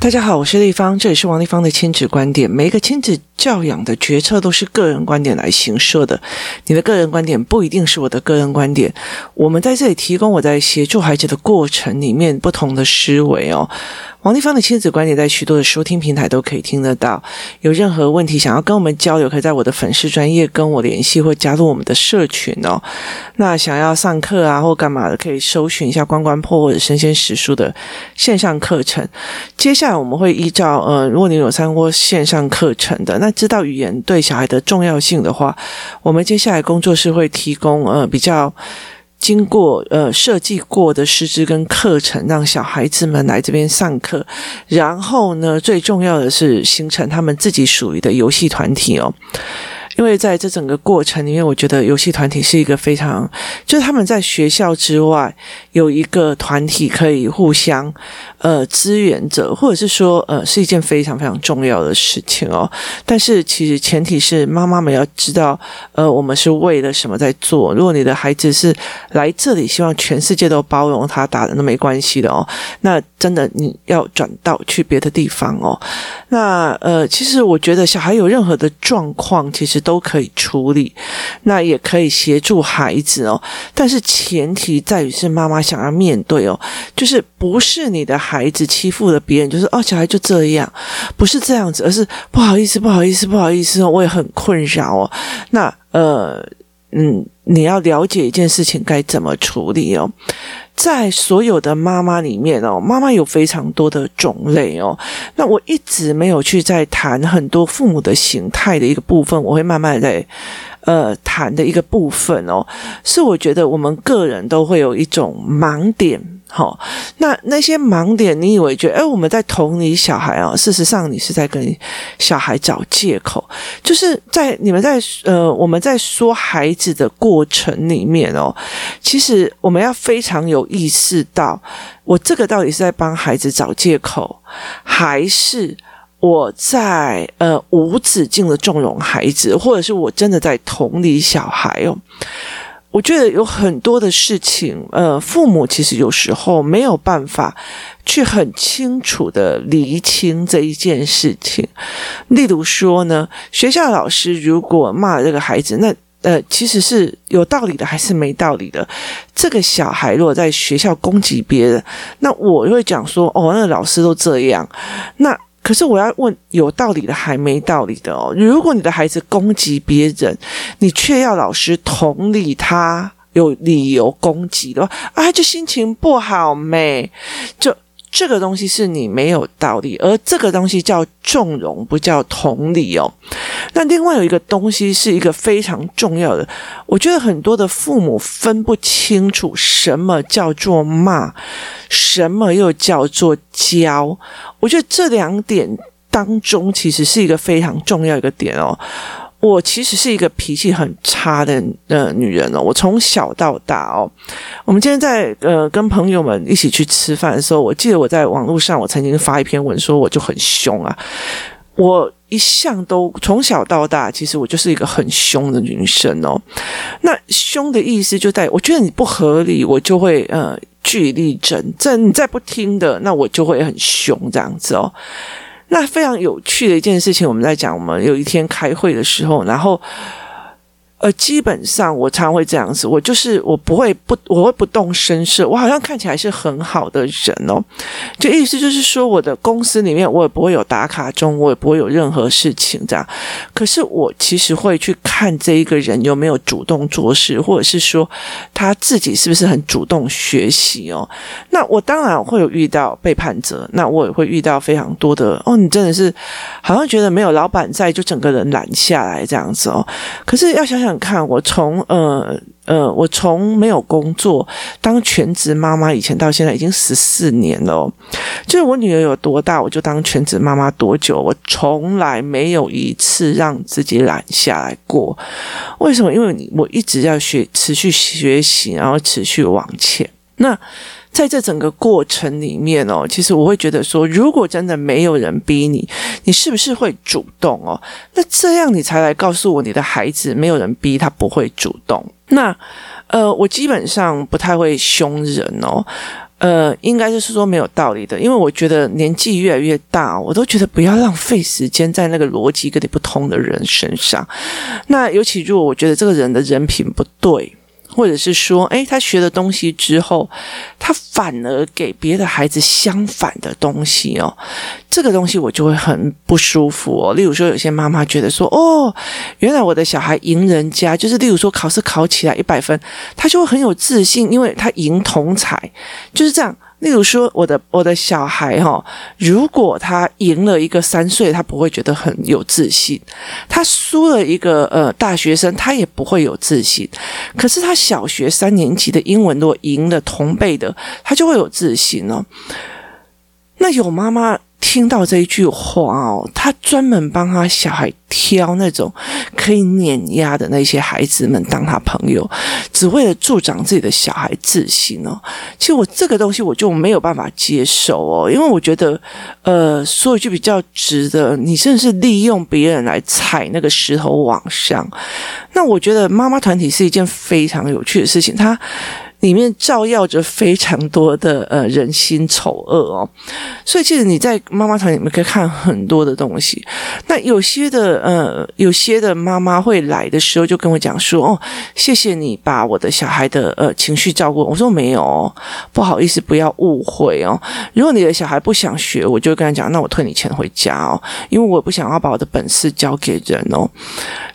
大家好，我是丽芳，这里是王丽芳的亲子观点。每一个亲子教养的决策都是个人观点来行设的，你的个人观点不一定是我的个人观点。我们在这里提供我在协助孩子的过程里面不同的思维哦。王丽芳的亲子观点在许多的收听平台都可以听得到。有任何问题想要跟我们交流，可以在我的粉丝专业跟我联系，或加入我们的社群哦。那想要上课啊或干嘛的，可以搜寻一下“关关破”或者“生鲜史书”的线上课程。接下来我们会依照呃，如果你有参过线上课程的，那知道语言对小孩的重要性的话，我们接下来工作室会提供呃比较。经过呃设计过的师资跟课程，让小孩子们来这边上课，然后呢，最重要的是形成他们自己属于的游戏团体哦。因为在这整个过程里面，我觉得游戏团体是一个非常，就是他们在学校之外有一个团体可以互相呃支援着，或者是说呃是一件非常非常重要的事情哦。但是其实前提是妈妈们要知道，呃，我们是为了什么在做。如果你的孩子是来这里希望全世界都包容他，打的都没关系的哦，那真的你要转到去别的地方哦。那呃，其实我觉得小孩有任何的状况，其实。都可以处理，那也可以协助孩子哦。但是前提在于是妈妈想要面对哦，就是不是你的孩子欺负了别人，就是哦，小孩就这样，不是这样子，而是不好意思，不好意思，不好意思哦，我也很困扰哦。那呃，嗯，你要了解一件事情该怎么处理哦。在所有的妈妈里面哦，妈妈有非常多的种类哦。那我一直没有去在谈很多父母的形态的一个部分，我会慢慢在呃谈的一个部分哦。是我觉得我们个人都会有一种盲点。好，那那些盲点，你以为觉得，哎，我们在同理小孩啊，事实上你是在跟小孩找借口，就是在你们在呃，我们在说孩子的过程里面哦，其实我们要非常有意识到，我这个到底是在帮孩子找借口，还是我在呃无止境的纵容孩子，或者是我真的在同理小孩哦。我觉得有很多的事情，呃，父母其实有时候没有办法去很清楚的厘清这一件事情。例如说呢，学校老师如果骂这个孩子，那呃，其实是有道理的还是没道理的？这个小孩如果在学校攻击别人，那我会讲说，哦，那个老师都这样，那。可是我要问有道理的还没道理的哦。如果你的孩子攻击别人，你却要老师同理他有理由攻击的话，啊，就心情不好没就。这个东西是你没有道理，而这个东西叫纵容，不叫同理哦。那另外有一个东西是一个非常重要的，我觉得很多的父母分不清楚什么叫做骂，什么又叫做教。我觉得这两点当中其实是一个非常重要一个点哦。我其实是一个脾气很差的呃女人哦，我从小到大哦，我们今天在呃跟朋友们一起去吃饭的时候，我记得我在网络上我曾经发一篇文说我就很凶啊，我一向都从小到大，其实我就是一个很凶的女生哦。那凶的意思就在，我觉得你不合理，我就会呃据理力争，这你再不听的，那我就会很凶这样子哦。那非常有趣的一件事情，我们在讲，我们有一天开会的时候，然后。呃，基本上我常会这样子，我就是我不会不我会不动声色，我好像看起来是很好的人哦。就意思就是说，我的公司里面我也不会有打卡钟，我也不会有任何事情这样。可是我其实会去看这一个人有没有主动做事，或者是说他自己是不是很主动学习哦。那我当然会有遇到背叛者，那我也会遇到非常多的哦，你真的是好像觉得没有老板在，就整个人懒下来这样子哦。可是要想想。想看，我从呃呃，我从没有工作当全职妈妈以前到现在已经十四年了。就是我女儿有多大，我就当全职妈妈多久，我从来没有一次让自己懒下来过。为什么？因为我一直要学，持续学习，然后持续往前。那在这整个过程里面哦，其实我会觉得说，如果真的没有人逼你，你是不是会主动哦？那这样你才来告诉我，你的孩子没有人逼他不会主动。那呃，我基本上不太会凶人哦。呃，应该就是说没有道理的，因为我觉得年纪越来越大，我都觉得不要浪费时间在那个逻辑跟你不通的人身上。那尤其如果我觉得这个人的人品不对。或者是说，诶，他学了东西之后，他反而给别的孩子相反的东西哦，这个东西我就会很不舒服哦。例如说，有些妈妈觉得说，哦，原来我的小孩赢人家，就是例如说考试考起来一百分，他就会很有自信，因为他赢同才，就是这样。例如说，我的我的小孩哈，如果他赢了一个三岁，他不会觉得很有自信；他输了一个呃大学生，他也不会有自信。可是他小学三年级的英文如果赢了同辈的，他就会有自信哦。那有妈妈。听到这一句话哦，他专门帮他小孩挑那种可以碾压的那些孩子们当他朋友，只为了助长自己的小孩自信哦。其实我这个东西我就没有办法接受哦，因为我觉得，呃，说一句比较直的，你甚至是利用别人来踩那个石头往上。那我觉得妈妈团体是一件非常有趣的事情，它。里面照耀着非常多的呃人心丑恶哦，所以其实你在妈妈团里面可以看很多的东西。那有些的呃，有些的妈妈会来的时候就跟我讲说：“哦，谢谢你把我的小孩的呃情绪照顾。”我说：“没有哦，不好意思，不要误会哦。如果你的小孩不想学，我就跟他讲：那我退你钱回家哦，因为我不想要把我的本事交给人哦。”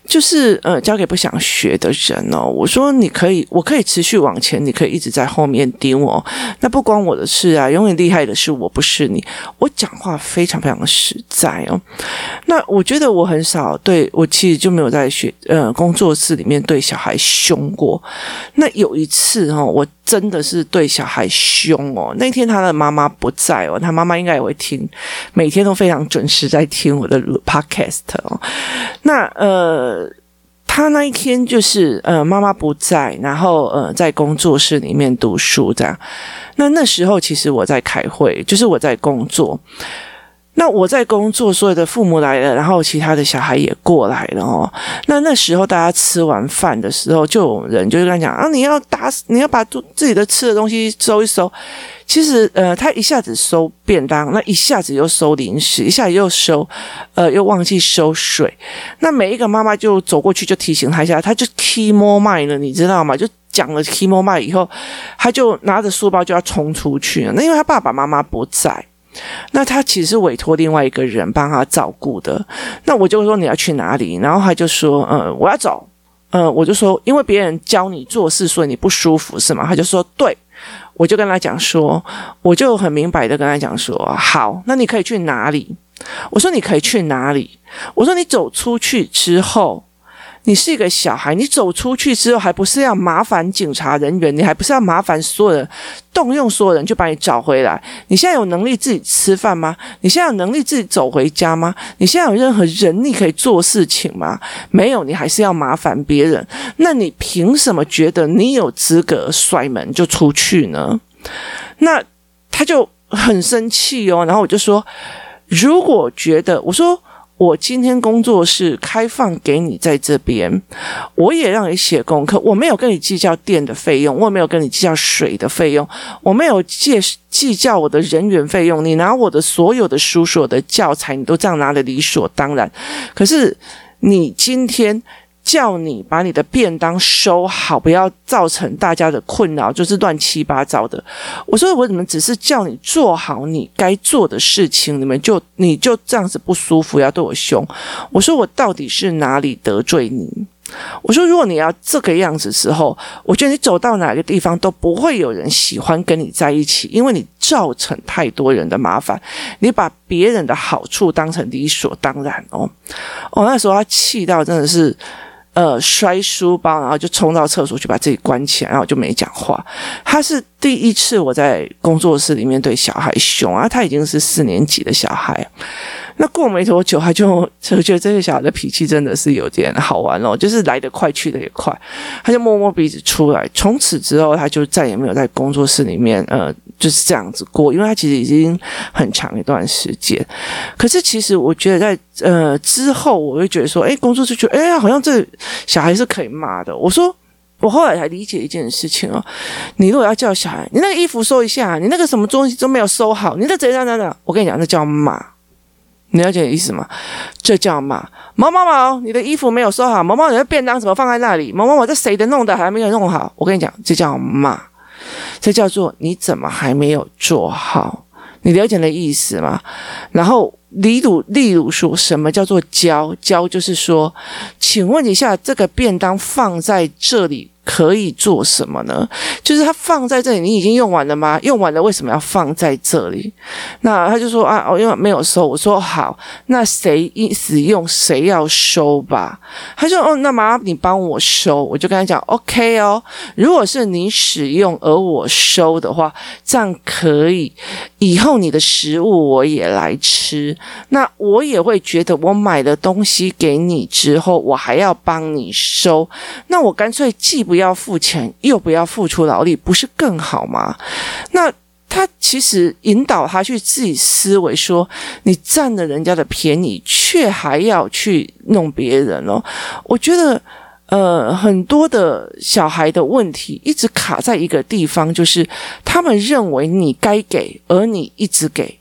就是呃，交给不想学的人哦。我说你可以，我可以持续往前，你可以一直在后面盯我。那不关我的事啊，永远厉害的是我，不是你。我讲话非常非常的实在哦。那我觉得我很少对，我其实就没有在学呃工作室里面对小孩凶过。那有一次哦，我真的是对小孩凶哦。那天他的妈妈不在哦，他妈妈应该也会听，每天都非常准时在听我的 podcast 哦。那呃。他那一天就是呃，妈妈不在，然后呃，在工作室里面读书这样。那那时候其实我在开会，就是我在工作。那我在工作，所有的父母来了，然后其他的小孩也过来了哦。那那时候大家吃完饭的时候，就有人就跟他讲啊，你要打，你要把自己的吃的东西收一收。其实呃，他一下子收便当，那一下子又收零食，一下子又收，呃，又忘记收水。那每一个妈妈就走过去就提醒他一下，他就 key more mind 了，你知道吗？就讲了 key more mind 以后，他就拿着书包就要冲出去了。那因为他爸爸妈妈不在。那他其实委托另外一个人帮他照顾的。那我就说，你要去哪里？然后他就说，嗯，我要走。嗯，我就说，因为别人教你做事，所以你不舒服是吗？他就说，对。我就跟他讲说，我就很明白的跟他讲说，好，那你可以去哪里？我说你可以去哪里？我说你走出去之后。你是一个小孩，你走出去之后，还不是要麻烦警察人员？你还不是要麻烦所有人，动用所有人就把你找回来？你现在有能力自己吃饭吗？你现在有能力自己走回家吗？你现在有任何人力可以做事情吗？没有，你还是要麻烦别人。那你凭什么觉得你有资格摔门就出去呢？那他就很生气哦，然后我就说，如果觉得，我说。我今天工作是开放给你在这边，我也让你写功课，我没有跟你计较电的费用，我也没有跟你计较水的费用，我没有借计较我的人员费用，你拿我的所有的书、所有的教材，你都这样拿的理所当然。可是你今天。叫你把你的便当收好，不要造成大家的困扰，就是乱七八糟的。我说我怎么只是叫你做好你该做的事情，你们就你就这样子不舒服，要对我凶。我说我到底是哪里得罪你？我说如果你要这个样子时候，我觉得你走到哪个地方都不会有人喜欢跟你在一起，因为你造成太多人的麻烦，你把别人的好处当成理所当然哦。哦，那时候他气到真的是。呃，摔书包，然后就冲到厕所去把自己关起来，然后就没讲话。他是第一次我在工作室里面对小孩凶啊，他已经是四年级的小孩。那过没多久，他就就觉得这个小孩的脾气真的是有点好玩哦，就是来得快去得也快，他就摸摸鼻子出来。从此之后，他就再也没有在工作室里面呃就是这样子过，因为他其实已经很长一段时间。可是其实我觉得在呃之后，我会觉得说，哎，工作室觉得哎，好像这小孩是可以骂的。我说。我后来才理解一件事情哦，你如果要叫小孩，你那个衣服收一下，你那个什么东西都没有收好，你这怎样怎样？我跟你讲，这叫骂。你了解意思吗？这叫骂。毛毛毛，你的衣服没有收好。毛毛，你的便当怎么放在那里？毛毛毛，这谁的弄的还没有弄好？我跟你讲，这叫骂。这叫做你怎么还没有做好？你了解的意思吗？然后，例如，例如说什么叫做教？教就是说，请问一下，这个便当放在这里。可以做什么呢？就是它放在这里，你已经用完了吗？用完了，为什么要放在这里？那他就说啊，我因为没有收。我说好，那谁意思用谁要收吧？他说哦，那麻烦你帮我收。我就跟他讲，OK 哦。如果是你使用而我收的话，这样可以。以后你的食物我也来吃，那我也会觉得我买的东西给你之后，我还要帮你收。那我干脆既不不要付钱，又不要付出劳力，不是更好吗？那他其实引导他去自己思维，说你占了人家的便宜，却还要去弄别人哦。我觉得。呃，很多的小孩的问题一直卡在一个地方，就是他们认为你该给，而你一直给，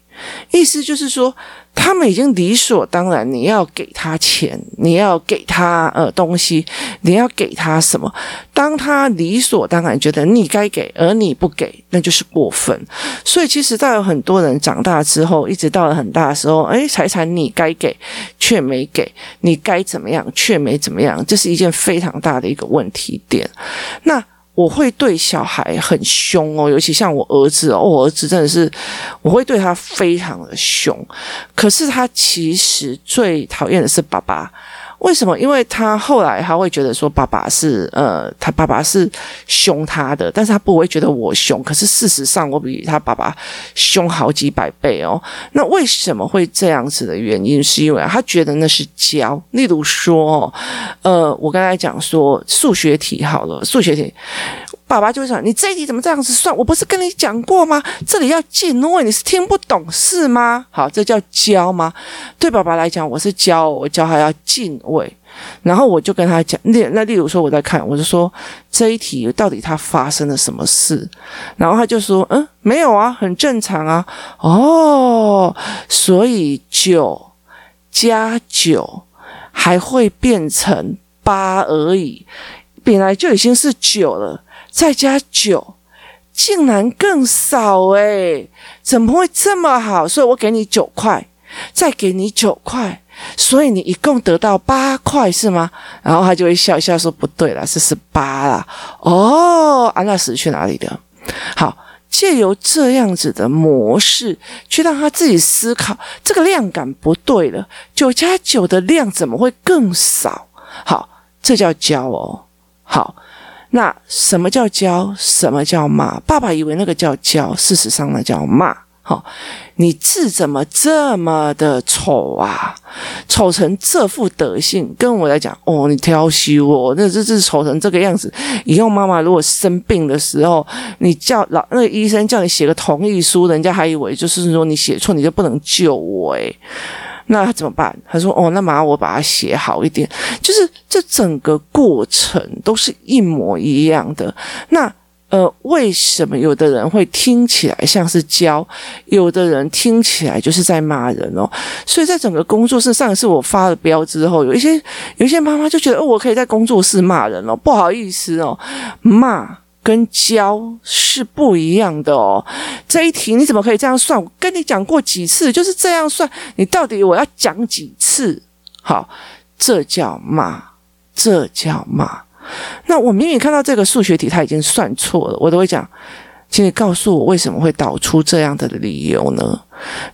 意思就是说。他们已经理所当然，你要给他钱，你要给他呃东西，你要给他什么？当他理所当然觉得你该给，而你不给，那就是过分。所以其实，到有很多人长大之后，一直到了很大的时候，诶，财产你该给却没给，你该怎么样却没怎么样，这是一件非常大的一个问题点。那。我会对小孩很凶哦，尤其像我儿子哦，我儿子真的是，我会对他非常的凶。可是他其实最讨厌的是爸爸。为什么？因为他后来他会觉得说爸爸是呃，他爸爸是凶他的，但是他不会觉得我凶。可是事实上，我比他爸爸凶好几百倍哦。那为什么会这样子的原因？是因为他觉得那是教。例如说，呃，我刚才讲说数学题好了，数学题。爸爸就会想，你这一题怎么这样子算？我不是跟你讲过吗？这里要进位，你是听不懂是吗？好，这叫教吗？对爸爸来讲，我是教，我教他要进位。然后我就跟他讲，那那例如说我在看，我就说这一题到底它发生了什么事？然后他就说，嗯，没有啊，很正常啊。哦，所以九加九还会变成八而已，本来就已经是九了。再加九，竟然更少诶，怎么会这么好？所以我给你九块，再给你九块，所以你一共得到八块是吗？然后他就会笑一笑说：“不对了，是十八了。”哦，安娜死去哪里的？好，借由这样子的模式去让他自己思考，这个量感不对了，九加九的量怎么会更少？好，这叫教哦。好。那什么叫教？什么叫骂？爸爸以为那个叫教，事实上那叫骂。好、你字怎么这么的丑啊？丑成这副德性，跟我来讲，哦，你挑剔我，那这字丑成这个样子。以后妈妈如果生病的时候，你叫老那个医生叫你写个同意书，人家还以为就是说你写错，你就不能救我诶。那怎么办？他说：“哦，那麻烦我把它写好一点。就是这整个过程都是一模一样的。那呃，为什么有的人会听起来像是教，有的人听起来就是在骂人哦？所以在整个工作室，上一次我发了标之后，有一些有一些妈妈就觉得，哦，我可以在工作室骂人哦，不好意思哦，骂。”跟教是不一样的哦，这一题你怎么可以这样算？我跟你讲过几次，就是这样算。你到底我要讲几次？好，这叫骂，这叫骂。那我明明看到这个数学题他已经算错了，我都会讲，请你告诉我为什么会导出这样的理由呢？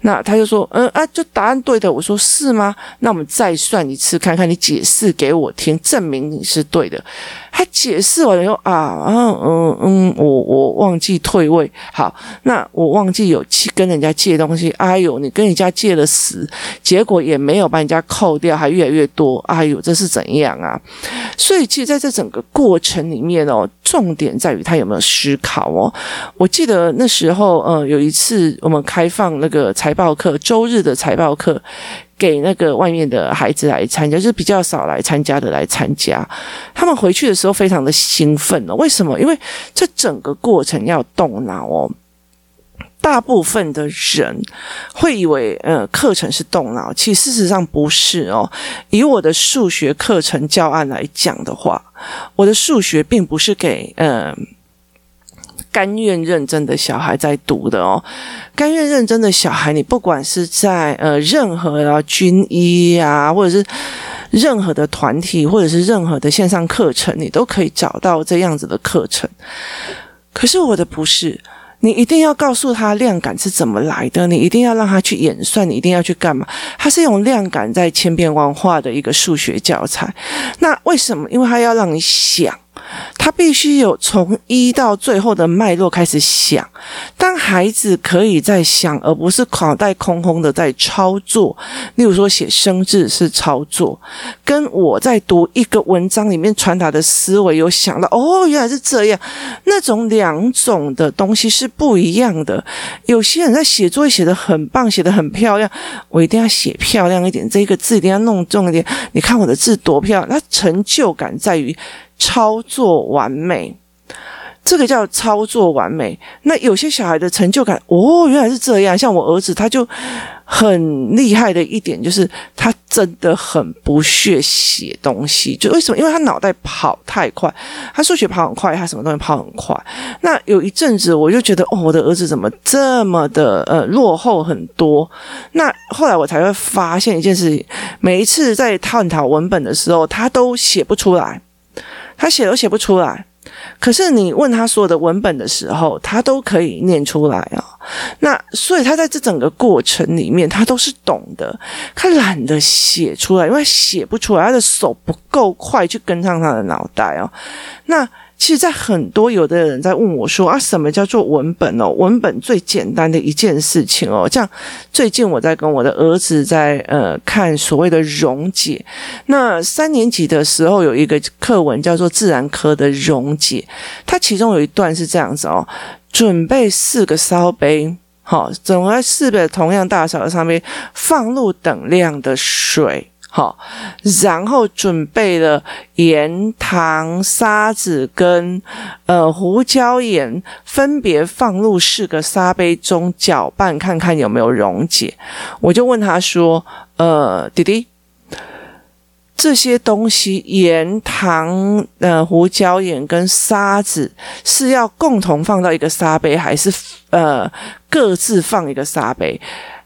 那他就说，嗯啊，就答案对的。我说是吗？那我们再算一次，看看你解释给我听，证明你是对的。他解释完了以后啊，嗯嗯嗯，我我忘记退位。好，那我忘记有去跟人家借东西。哎呦，你跟人家借了十，结果也没有把人家扣掉，还越来越多。哎呦，这是怎样啊？所以，其实在这整个过程里面哦，重点在于他有没有思考哦。我记得那时候，呃，有一次我们开放那个。个财报课，周日的财报课，给那个外面的孩子来参加，就是比较少来参加的来参加。他们回去的时候非常的兴奋哦，为什么？因为这整个过程要动脑哦。大部分的人会以为，呃，课程是动脑，其实事实上不是哦。以我的数学课程教案来讲的话，我的数学并不是给呃甘愿认真的小孩在读的哦。甘愿认真的小孩，你不管是在呃任何的军医啊，或者是任何的团体，或者是任何的线上课程，你都可以找到这样子的课程。可是我的不是。你一定要告诉他量感是怎么来的，你一定要让他去演算，你一定要去干嘛？他是用量感在千变万化的一个数学教材。那为什么？因为他要让你想。他必须有从一到最后的脉络开始想。当孩子可以在想，而不是脑袋空空的在操作。例如说写生字是操作，跟我在读一个文章里面传达的思维有想到哦，原来是这样。那种两种的东西是不一样的。有些人在写作业写得很棒，写得很漂亮，我一定要写漂亮一点，这个字一定要弄重一点。你看我的字多漂亮，那成就感在于。操作完美，这个叫操作完美。那有些小孩的成就感，哦，原来是这样。像我儿子，他就很厉害的一点就是，他真的很不屑写东西。就为什么？因为他脑袋跑太快，他数学跑很快，他什么东西跑很快。那有一阵子，我就觉得，哦，我的儿子怎么这么的呃落后很多？那后来我才会发现一件事情：每一次在探讨文本的时候，他都写不出来。他写都写不出来，可是你问他所有的文本的时候，他都可以念出来啊。那所以他在这整个过程里面，他都是懂的。他懒得写出来，因为写不出来，他的手不够快去跟上他的脑袋哦。那。其实，在很多有的人在问我说：“啊，什么叫做文本哦？文本最简单的一件事情哦。”这样，最近我在跟我的儿子在呃看所谓的溶解。那三年级的时候有一个课文叫做自然科的溶解，它其中有一段是这样子哦：准备四个烧杯，好，总共四个同样大小的烧杯，放入等量的水。好，然后准备了盐、糖、沙子跟呃胡椒盐，分别放入四个沙杯中搅拌，看看有没有溶解。我就问他说：“呃，弟弟，这些东西盐、糖、呃胡椒盐跟沙子是要共同放到一个沙杯，还是呃各自放一个沙杯？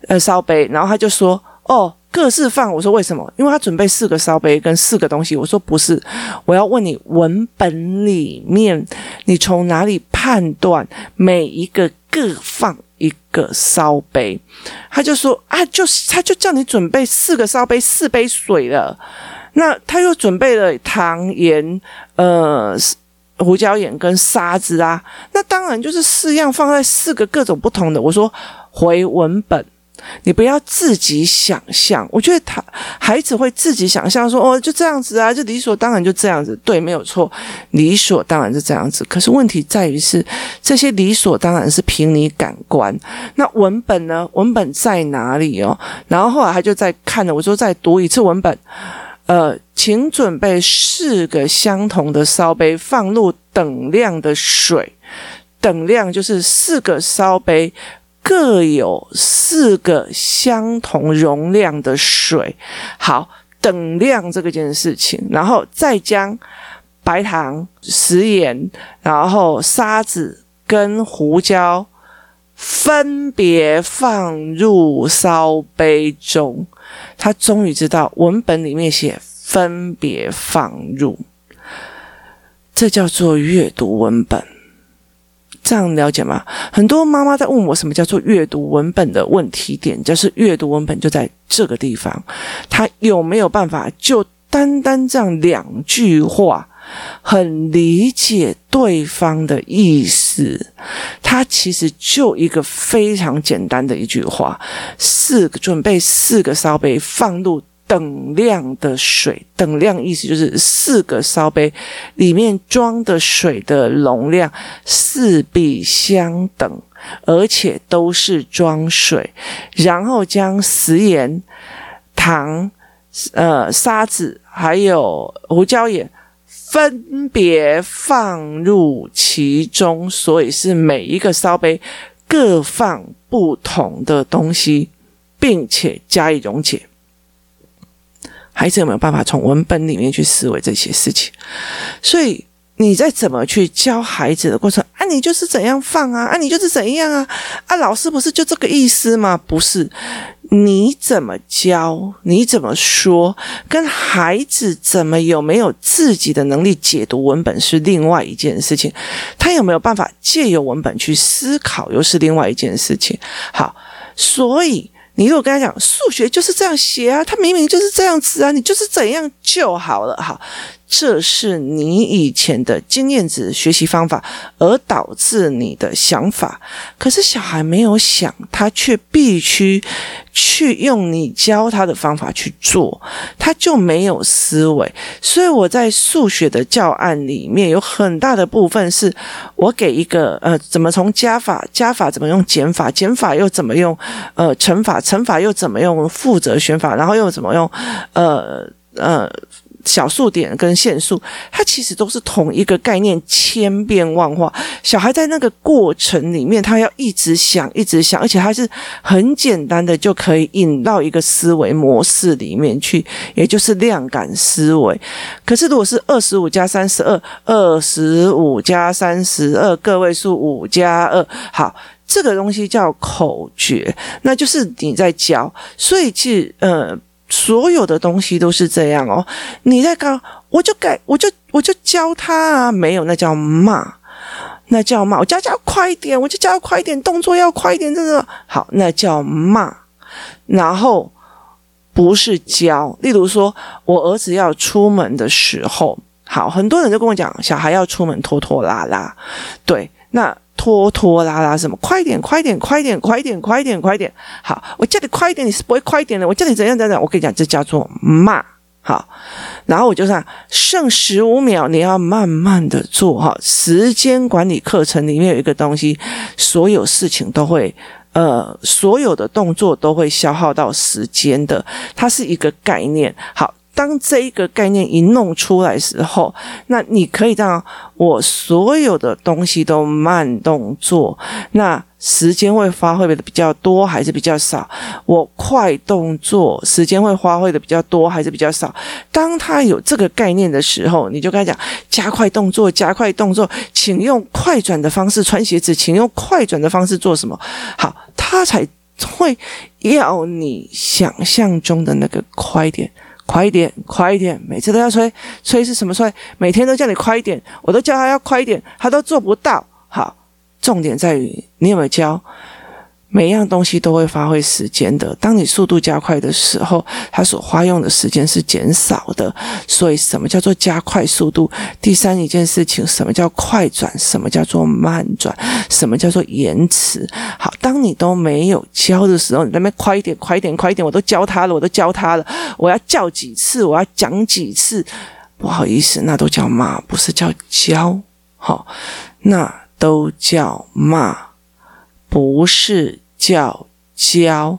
呃烧杯？”然后他就说：“哦。”各自放，我说为什么？因为他准备四个烧杯跟四个东西。我说不是，我要问你文本里面，你从哪里判断每一个各放一个烧杯？他就说啊，就是他就叫你准备四个烧杯，四杯水了。那他又准备了糖、盐、呃胡椒盐跟沙子啊。那当然就是四样放在四个各种不同的。我说回文本。你不要自己想象，我觉得他孩子会自己想象说，哦，就这样子啊，就理所当然就这样子，对，没有错，理所当然是这样子。可是问题在于是这些理所当然是凭你感官，那文本呢？文本在哪里哦？然后后来他就在看了，我说再读一次文本，呃，请准备四个相同的烧杯，放入等量的水，等量就是四个烧杯。各有四个相同容量的水，好，等量这个件事情，然后再将白糖、食盐，然后沙子跟胡椒分别放入烧杯中。他终于知道文本里面写分别放入，这叫做阅读文本。这样了解吗？很多妈妈在问我什么叫做阅读文本的问题点，就是阅读文本就在这个地方，他有没有办法就单单这样两句话，很理解对方的意思？他其实就一个非常简单的一句话：四个准备四个烧杯，放入。等量的水，等量意思就是四个烧杯里面装的水的容量四必相等。而且都是装水，然后将食盐、糖、呃沙子还有胡椒盐分别放入其中，所以是每一个烧杯各放不同的东西，并且加以溶解。孩子有没有办法从文本里面去思维这些事情？所以。你在怎么去教孩子的过程啊？你就是怎样放啊？啊，你就是怎样啊？啊，老师不是就这个意思吗？不是，你怎么教？你怎么说？跟孩子怎么有没有自己的能力解读文本是另外一件事情。他有没有办法借由文本去思考，又是另外一件事情。好，所以你如果跟他讲数学就是这样写啊，他明明就是这样子啊，你就是怎样就好了。哈。这是你以前的经验值学习方法，而导致你的想法。可是小孩没有想，他却必须去用你教他的方法去做，他就没有思维。所以我在数学的教案里面有很大的部分是我给一个呃，怎么从加法，加法怎么用减法，减法又怎么用呃乘法，乘法又怎么用负责选法，然后又怎么用呃呃。小数点跟限数，它其实都是同一个概念，千变万化。小孩在那个过程里面，他要一直想，一直想，而且他是很简单的就可以引到一个思维模式里面去，也就是量感思维。可是如果是二十五加三十二，二十五加三十二，个位数五加二，好，这个东西叫口诀，那就是你在教。所以其实，呃。所有的东西都是这样哦，你在搞，我就改，我就我就教他啊，没有，那叫骂，那叫骂，我教教快一点，我就教快一点，动作要快一点，这个好，那叫骂，然后不是教。例如说，我儿子要出门的时候，好，很多人都跟我讲，小孩要出门拖拖拉拉，对，那。拖拖拉拉什么？快点，快点，快点，快点，快点，快点！好，我叫你快一点，你是不会快一点的。我叫你怎样怎样？我跟你讲，这叫做骂。好，然后我就说，剩十五秒，你要慢慢的做。哈，时间管理课程里面有一个东西，所有事情都会，呃，所有的动作都会消耗到时间的，它是一个概念。好。当这一个概念一弄出来时候，那你可以让我所有的东西都慢动作，那时间会发挥的比较多还是比较少？我快动作，时间会发挥的比较多还是比较少？当他有这个概念的时候，你就跟他讲：加快动作，加快动作，请用快转的方式穿鞋子，请用快转的方式做什么？好，他才会要你想象中的那个快点。快一点，快一点！每次都要催，催是什么催？每天都叫你快一点，我都叫他要快一点，他都做不到。好，重点在于你有没有教。每一样东西都会发挥时间的。当你速度加快的时候，它所花用的时间是减少的。所以，什么叫做加快速度？第三一件事情，什么叫快转？什么叫做慢转？什么叫做延迟？好，当你都没有教的时候，你那边快一点，快一点，快一点，我都教他了，我都教他了。我要叫几次？我要讲几次？不好意思，那都叫骂，不是叫教。好，那都叫骂，不是。叫教，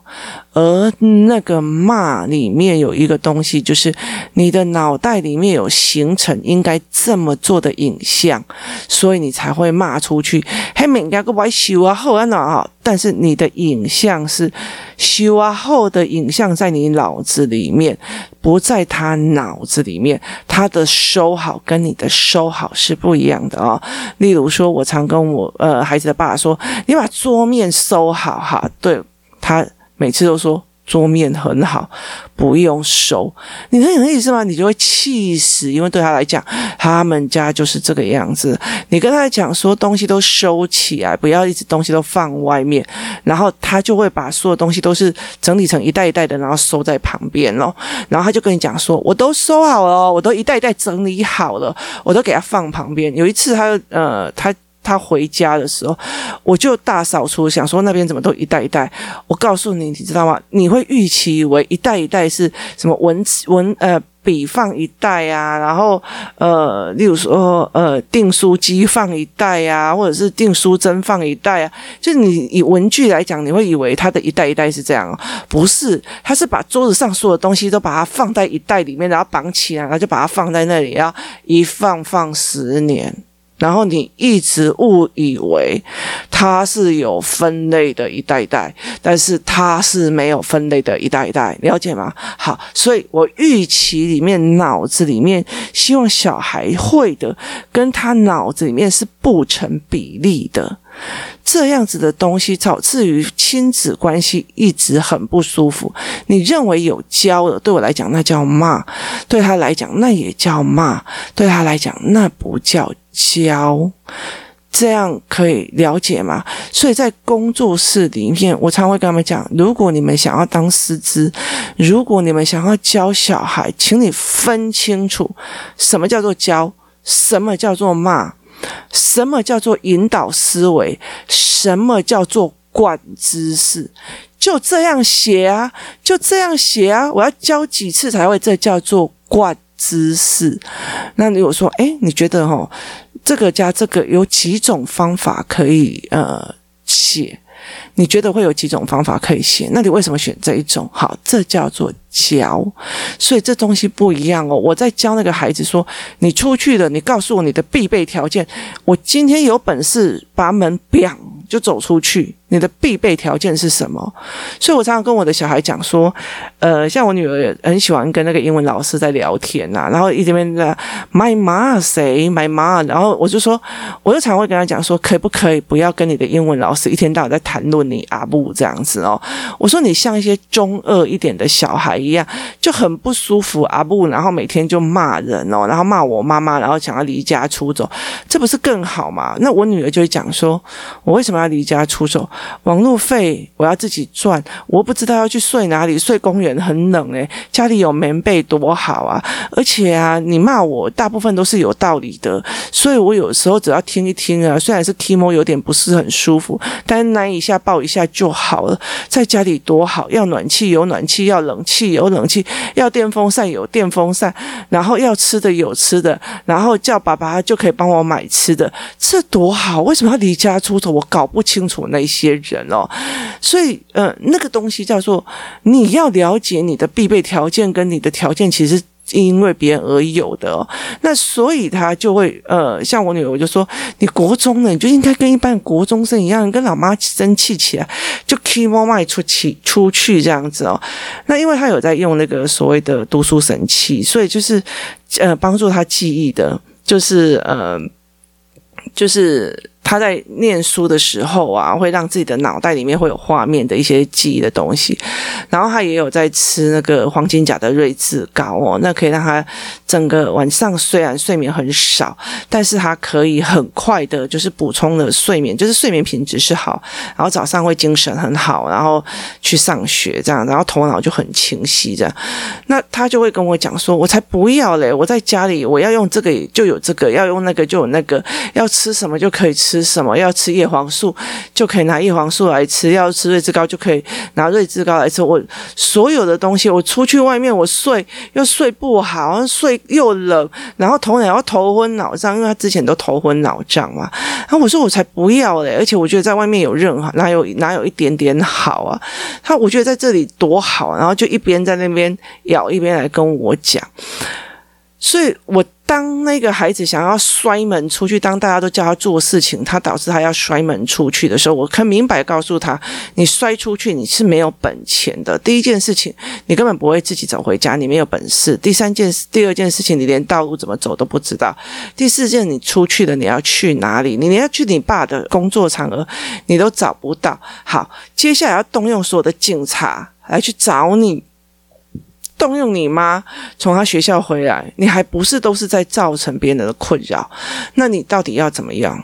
而那个骂里面有一个东西，就是你的脑袋里面有形成应该这么做的影像，所以你才会骂出去。嘿，每家个歪修啊后啊脑，但是你的影像是修啊后的影像在你脑子里面，不在他脑子里面。他的收好跟你的收好是不一样的哦。例如说，我常跟我呃孩子的爸爸说：“你把桌面收好哈。”对。他每次都说桌面很好，不用收。你能有意思吗？你就会气死，因为对他来讲，他们家就是这个样子。你跟他讲说东西都收起来，不要一直东西都放外面，然后他就会把所有东西都是整理成一袋一袋的，然后收在旁边咯。然后他就跟你讲说，我都收好了，我都一袋一袋整理好了，我都给他放旁边。有一次，他呃，他。他回家的时候，我就大扫除，想说那边怎么都一袋一袋。我告诉你，你知道吗？你会预期以为一袋一袋是什么文文呃。笔放一袋啊，然后呃，例如说呃，订书机放一袋啊，或者是订书针放一袋啊，就你以文具来讲，你会以为它的一袋一袋是这样哦，不是，它是把桌子上所有东西都把它放在一袋里面，然后绑起来，然后就把它放在那里，然后一放放十年。然后你一直误以为它是有分类的一代一代，但是它是没有分类的一代一代，了解吗？好，所以我预期里面脑子里面希望小孩会的，跟他脑子里面是不成比例的。这样子的东西，导致于亲子关系一直很不舒服。你认为有教的，对我来讲那叫骂，对他来讲那也叫骂，对他来讲那不叫教。这样可以了解吗？所以在工作室里面，我常会跟他们讲：如果你们想要当师资，如果你们想要教小孩，请你分清楚什么叫做教，什么叫做骂。什么叫做引导思维？什么叫做灌知识？就这样写啊，就这样写啊！我要教几次才会？这叫做灌知识。那如果说，诶，你觉得哦，这个加这个有几种方法可以呃写？你觉得会有几种方法可以写？那你为什么选这一种？好，这叫做教。所以这东西不一样哦。我在教那个孩子说：“你出去了，你告诉我你的必备条件。我今天有本事把门砰就走出去。”你的必备条件是什么？所以我常常跟我的小孩讲说，呃，像我女儿很喜欢跟那个英文老师在聊天呐、啊，然后一直边的 my mom 谁 my mom，然后我就说，我就常会跟他讲说，可不可以不要跟你的英文老师一天到晚在谈论你阿布这样子哦？我说你像一些中二一点的小孩一样，就很不舒服阿布，然后每天就骂人哦，然后骂我妈妈，然后想要离家出走，这不是更好吗？那我女儿就会讲说，我为什么要离家出走？网路费我要自己赚，我不知道要去睡哪里，睡公园很冷诶，家里有棉被多好啊！而且啊，你骂我大部分都是有道理的，所以我有时候只要听一听啊，虽然是 Kimo 有点不是很舒服，但是奶一下抱抱一下就好了。在家里多好，要暖气有暖气，要冷气有冷气，要电风扇有电风扇，然后要吃的有吃的，然后叫爸爸就可以帮我买吃的，这多好！为什么要离家出走？我搞不清楚那些。人哦，所以呃，那个东西叫做你要了解你的必备条件跟你的条件，其实因为别人而有的哦。那所以他就会呃，像我女儿，我就说，你国中呢，你就应该跟一般国中生一样，跟老妈生气起来，就 keep on 卖出去出去这样子哦。那因为他有在用那个所谓的读书神器，所以就是呃，帮助他记忆的，就是呃，就是。他在念书的时候啊，会让自己的脑袋里面会有画面的一些记忆的东西，然后他也有在吃那个黄金甲的瑞智膏哦，那可以让他整个晚上虽然睡眠很少，但是他可以很快的，就是补充了睡眠，就是睡眠品质是好，然后早上会精神很好，然后去上学这样，然后头脑就很清晰这样，那他就会跟我讲说，我才不要嘞，我在家里我要用这个就有这个，要用那个就有那个，要吃什么就可以吃。吃什么？要吃叶黄素，就可以拿叶黄素来吃；要吃瑞智膏，就可以拿瑞智膏来吃。我所有的东西，我出去外面，我睡又睡不好，睡又冷，然后头脑要头昏脑胀，因为他之前都头昏脑胀嘛。然后我说我才不要嘞，而且我觉得在外面有任何哪有哪有一点点好啊？他我觉得在这里多好，然后就一边在那边咬，一边来跟我讲。所以我。当那个孩子想要摔门出去，当大家都叫他做事情，他导致他要摔门出去的时候，我可明白告诉他：你摔出去你是没有本钱的。第一件事情，你根本不会自己走回家，你没有本事。第三件事，第二件事情，你连道路怎么走都不知道。第四件，你出去了，你要去哪里？你连要去你爸的工作场合，你都找不到。好，接下来要动用所有的警察来去找你。动用你妈从他学校回来，你还不是都是在造成别人的困扰？那你到底要怎么样？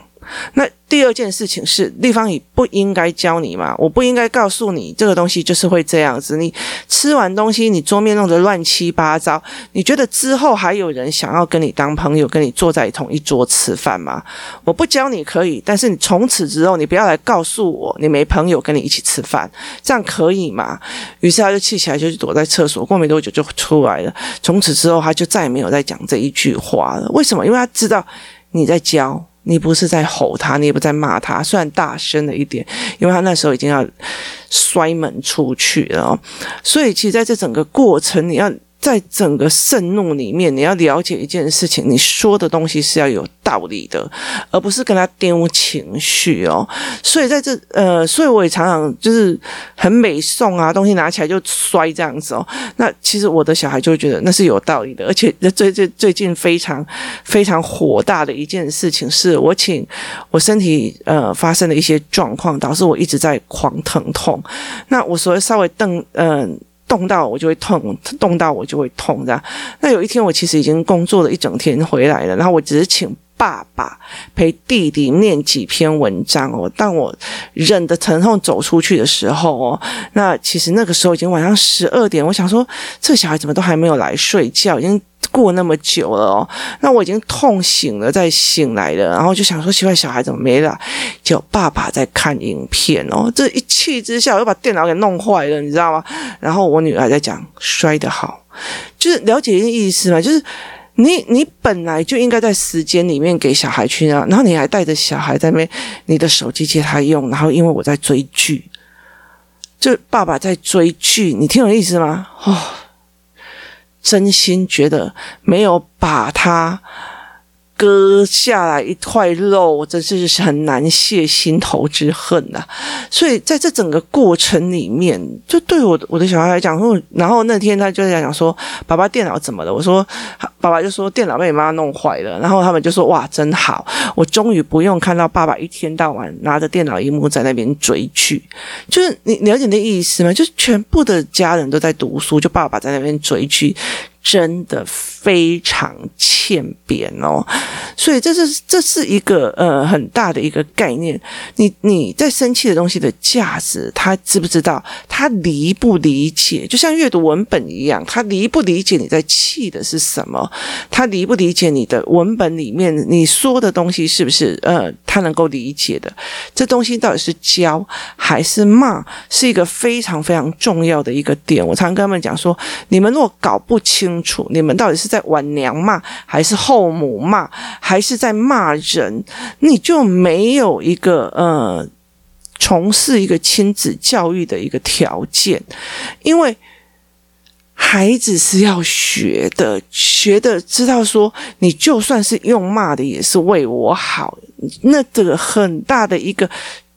那第二件事情是，地方也不应该教你嘛，我不应该告诉你这个东西就是会这样子。你吃完东西，你桌面弄得乱七八糟，你觉得之后还有人想要跟你当朋友，跟你坐在同一桌吃饭吗？我不教你可以，但是你从此之后，你不要来告诉我你没朋友跟你一起吃饭，这样可以吗？于是他就气起来，就躲在厕所，过没多久就出来了。从此之后，他就再也没有再讲这一句话了。为什么？因为他知道你在教。你不是在吼他，你也不在骂他，虽然大声了一点，因为他那时候已经要摔门出去了。所以，其实在这整个过程，你要。在整个盛怒里面，你要了解一件事情，你说的东西是要有道理的，而不是跟他玷污情绪哦。所以在这呃，所以我也常常就是很美颂啊，东西拿起来就摔这样子哦。那其实我的小孩就会觉得那是有道理的，而且最最最近非常非常火大的一件事情是，我请我身体呃发生了一些状况，导致我一直在狂疼痛。那我所谓稍微瞪嗯。呃动到我就会痛，动到我就会痛，这样。那有一天我其实已经工作了一整天回来了，然后我只是请爸爸陪弟弟念几篇文章哦。当我忍着疼痛走出去的时候哦，那其实那个时候已经晚上十二点，我想说这小孩怎么都还没有来睡觉，已经。过那么久了哦，那我已经痛醒了，再醒来了，然后就想说奇怪，小孩怎么没来？就爸爸在看影片哦，这一气之下我又把电脑给弄坏了，你知道吗？然后我女儿在讲摔得好，就是了解一个意思嘛，就是你你本来就应该在时间里面给小孩去啊，然后你还带着小孩在那边，你的手机借他用，然后因为我在追剧，就爸爸在追剧，你听我的意思吗？哦。真心觉得没有把他割下来一块肉，我真是很难泄心头之恨呐、啊。所以在这整个过程里面，就对我我的小孩来讲，然后那天他就在讲说：“爸爸电脑怎么了？”我说：“爸爸就说电脑被你妈弄坏了。”然后他们就说：“哇，真好，我终于不用看到爸爸一天到晚拿着电脑萤幕在那边追剧。”就是你了解那意思吗？就是全部的家人都在读书，就爸爸在那边追剧。真的非常欠扁哦，所以这是这是一个呃很大的一个概念。你你在生气的东西的价值，他知不知道？他理不理解？就像阅读文本一样，他理不理解你在气的是什么？他理不理解你的文本里面你说的东西是不是呃他能够理解的？这东西到底是教还是骂，是一个非常非常重要的一个点。我常跟他们讲说，你们如果搞不清。楚，你们到底是在晚娘骂，还还是后母骂，还是在骂人？你就没有一个呃，从事一个亲子教育的一个条件，因为孩子是要学的，学的知道说，你就算是用骂的，也是为我好。那这个很大的一个。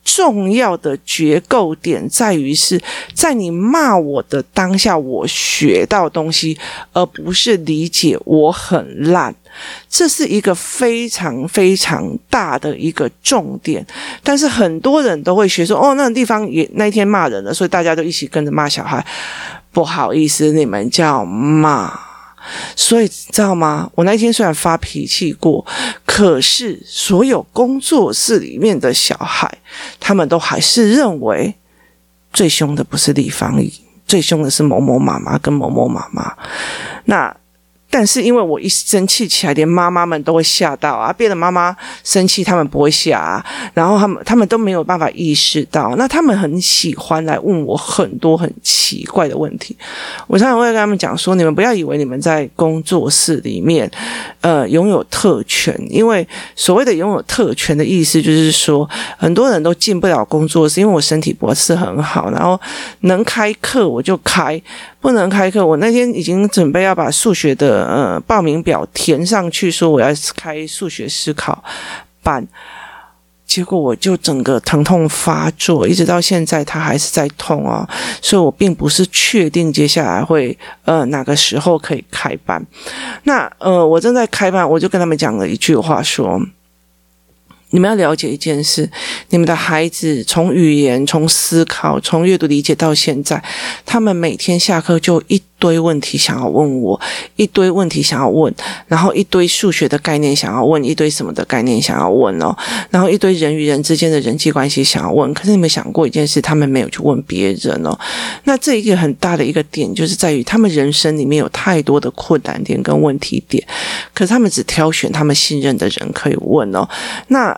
重要的结构点在于是在你骂我的当下，我学到东西，而不是理解我很烂。这是一个非常非常大的一个重点。但是很多人都会学说，哦，那个地方也那天骂人了，所以大家都一起跟着骂小孩。不好意思，你们叫骂。所以知道吗？我那天虽然发脾气过，可是所有工作室里面的小孩，他们都还是认为最凶的不是李芳怡，最凶的是某某妈妈跟某某妈妈。那。但是因为我一生气起来，连妈妈们都会吓到啊！别的妈妈生气，他们不会吓啊，然后他们他们都没有办法意识到。那他们很喜欢来问我很多很奇怪的问题。我常常会跟他们讲说：你们不要以为你们在工作室里面，呃，拥有特权。因为所谓的拥有特权的意思，就是说很多人都进不了工作室，因为我身体不是很好，然后能开课我就开。不能开课，我那天已经准备要把数学的呃报名表填上去，说我要开数学思考班，结果我就整个疼痛发作，一直到现在它还是在痛哦，所以我并不是确定接下来会呃哪个时候可以开班。那呃我正在开班，我就跟他们讲了一句话说。你们要了解一件事：你们的孩子从语言、从思考、从阅读理解到现在，他们每天下课就一堆问题想要问我，一堆问题想要问，然后一堆数学的概念想要问，一堆什么的概念想要问哦，然后一堆人与人之间的人际关系想要问。可是你们想过一件事？他们没有去问别人哦。那这一个很大的一个点，就是在于他们人生里面有太多的困难点跟问题点，可是他们只挑选他们信任的人可以问哦。那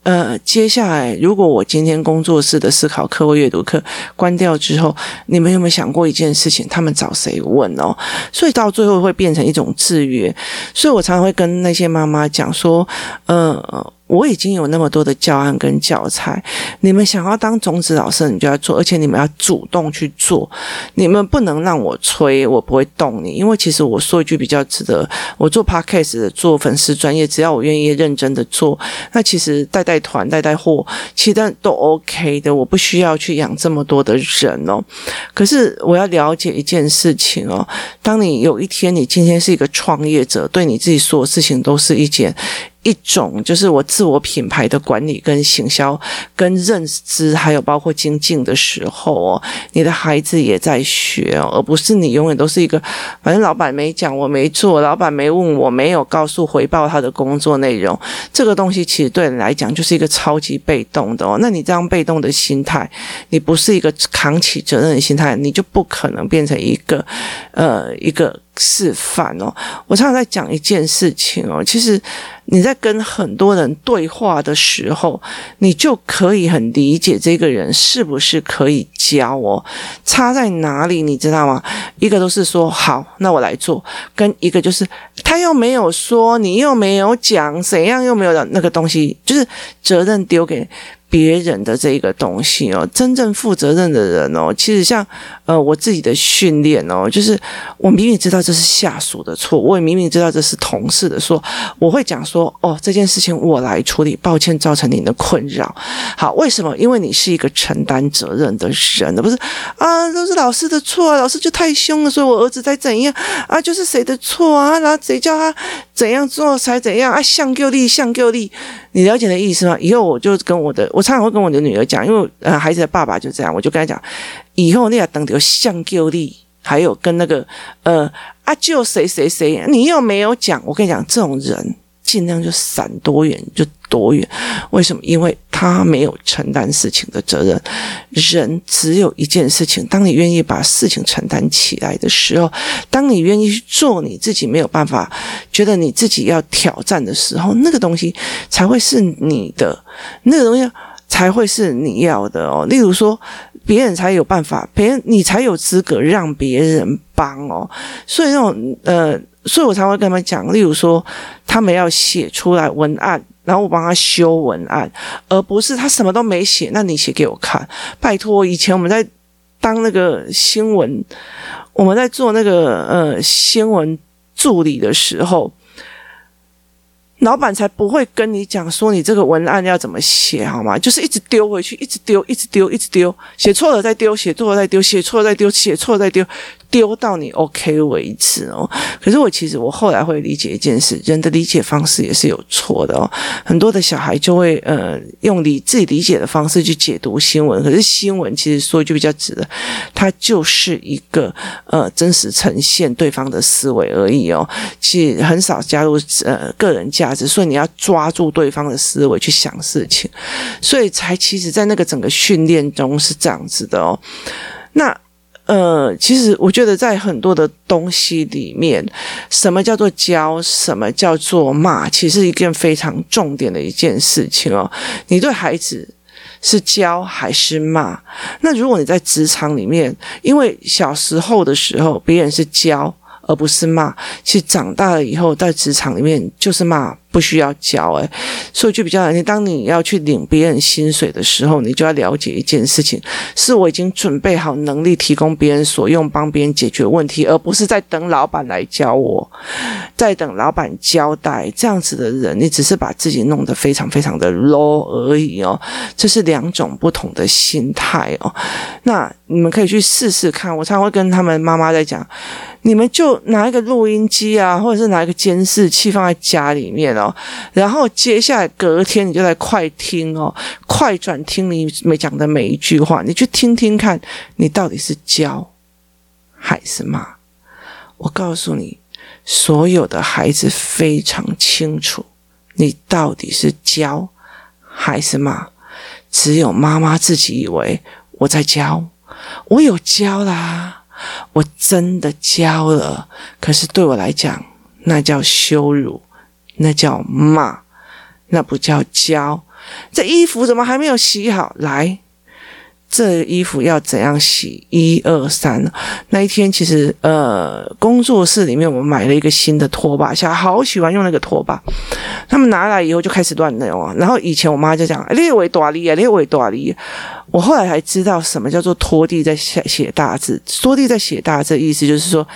呃，接下来如果我今天工作室的思考课或阅读课关掉之后，你们有没有想过一件事情？他们找谁问哦？所以到最后会变成一种制约。所以我常常会跟那些妈妈讲说，呃。我已经有那么多的教案跟教材，你们想要当种子老师，你就要做，而且你们要主动去做。你们不能让我催，我不会动你，因为其实我说一句比较值得，我做 podcast 的，做粉丝专业，只要我愿意认真的做，那其实带带团、带带货，其实都 OK 的，我不需要去养这么多的人哦。可是我要了解一件事情哦，当你有一天你今天是一个创业者，对你自己所有事情都是一件。一种就是我自我品牌的管理跟行销跟认知，还有包括精进的时候哦，你的孩子也在学哦，而不是你永远都是一个，反正老板没讲我没做，老板没问我没有告诉回报他的工作内容，这个东西其实对你来讲就是一个超级被动的哦。那你这样被动的心态，你不是一个扛起责任的心态，你就不可能变成一个呃一个。示范哦，我常常在讲一件事情哦，其实你在跟很多人对话的时候，你就可以很理解这个人是不是可以教哦，差在哪里你知道吗？一个都是说好，那我来做，跟一个就是他又没有说，你又没有讲，怎样又没有那个东西，就是责任丢给。别人的这个东西哦，真正负责任的人哦，其实像呃我自己的训练哦，就是我明明知道这是下属的错，我也明明知道这是同事的错，我会讲说哦，这件事情我来处理，抱歉造成您的困扰。好，为什么？因为你是一个承担责任的人，而不是啊，都是老师的错啊，老师就太凶了，所以我儿子才怎样啊，就是谁的错啊，然后谁叫他怎样做才怎样啊，向够力，向够力。你了解的意思吗？以后我就跟我的，我常常会跟我的女儿讲，因为呃，孩子的爸爸就这样，我就跟他讲，以后你要等到向够力，还有跟那个呃啊，就谁谁谁，你又没有讲，我跟你讲，这种人。尽量就闪多远就多远，为什么？因为他没有承担事情的责任。人只有一件事情，当你愿意把事情承担起来的时候，当你愿意去做你自己没有办法，觉得你自己要挑战的时候，那个东西才会是你的，那个东西才会是你要的哦。例如说，别人才有办法，别人你才有资格让别人帮哦。所以那种呃。所以我才会跟他们讲，例如说，他们要写出来文案，然后我帮他修文案，而不是他什么都没写，那你写给我看，拜托。以前我们在当那个新闻，我们在做那个呃新闻助理的时候。老板才不会跟你讲说你这个文案要怎么写，好吗？就是一直丢回去，一直丢，一直丢，一直丢，写错了再丢，写错了再丢，写错了再丢，写错了再丢，丢到你 OK 为止哦。可是我其实我后来会理解一件事，人的理解方式也是有错的哦。很多的小孩就会呃用理自己理解的方式去解读新闻，可是新闻其实说一句比较直的，它就是一个呃真实呈现对方的思维而已哦。其实很少加入呃个人价值。所以你要抓住对方的思维去想事情，所以才其实，在那个整个训练中是这样子的哦。那呃，其实我觉得在很多的东西里面，什么叫做教，什么叫做骂，其实一件非常重点的一件事情哦。你对孩子是教还是骂？那如果你在职场里面，因为小时候的时候别人是教，而不是骂，其实长大了以后在职场里面就是骂。不需要教诶，所以就比较难听。当你要去领别人薪水的时候，你就要了解一件事情：是我已经准备好能力提供别人所用，帮别人解决问题，而不是在等老板来教我，在等老板交代。这样子的人，你只是把自己弄得非常非常的 low 而已哦。这是两种不同的心态哦。那你们可以去试试看。我常常会跟他们妈妈在讲：你们就拿一个录音机啊，或者是拿一个监视器放在家里面哦，然后接下来隔天你就来快听哦，快转听你每讲的每一句话，你去听听看，你到底是教还是骂？我告诉你，所有的孩子非常清楚，你到底是教还是骂。只有妈妈自己以为我在教，我有教啦，我真的教了。可是对我来讲，那叫羞辱，那叫骂，那不叫教。这衣服怎么还没有洗好？来。这衣服要怎样洗？一二三。那一天，其实呃，工作室里面我们买了一个新的拖把，小孩好喜欢用那个拖把。他们拿来以后就开始乱弄啊。然后以前我妈就讲：“列为大力啊，列为大力。”我后来才知道什么叫做拖地在写写大字。拖地在写大字，意思就是说。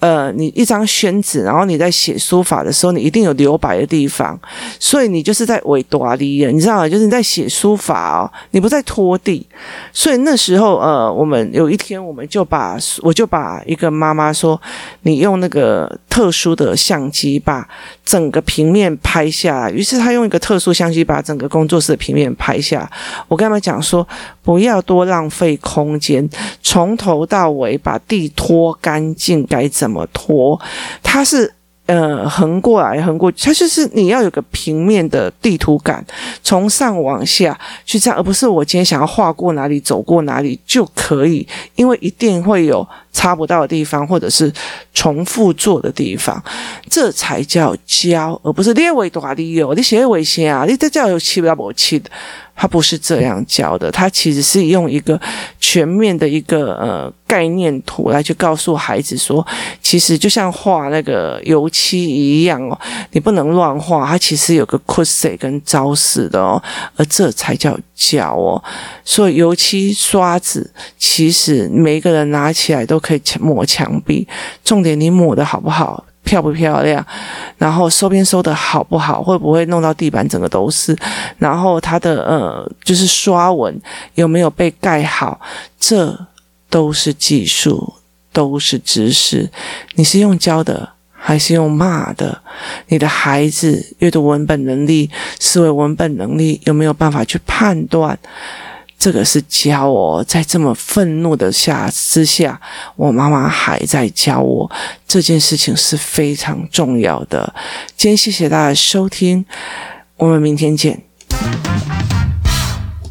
呃，你一张宣纸，然后你在写书法的时候，你一定有留白的地方，所以你就是在维多利亚，你知道吗？就是你在写书法哦，你不在拖地。所以那时候，呃，我们有一天，我们就把我就把一个妈妈说，你用那个特殊的相机把整个平面拍下来。于是他用一个特殊相机把整个工作室的平面拍下。我跟他们讲说，不要多浪费空间，从头到尾把地拖干净，该怎？怎么拖？它是呃横过来横过，它就是你要有个平面的地图感，从上往下去这样，而不是我今天想要画过哪里走过哪里就可以，因为一定会有擦不到的地方，或者是重复做的地方，这才叫教，而不是列为大理由，你写为先啊，你这叫有气不要不气的。他不是这样教的，他其实是用一个全面的一个呃概念图来去告诉孩子说，其实就像画那个油漆一样哦，你不能乱画，它其实有个规则跟招式的哦，而这才叫教哦。所以油漆刷子其实每一个人拿起来都可以抹墙壁，重点你抹的好不好？漂不漂亮？然后收边收的好不好？会不会弄到地板整个都是？然后它的呃，就是刷纹有没有被盖好？这都是技术，都是知识。你是用教的还是用骂的？你的孩子阅读文本能力、思维文本能力有没有办法去判断？这个是教我，在这么愤怒的下之下，我妈妈还在教我这件事情是非常重要的。今天谢谢大家收听，我们明天见。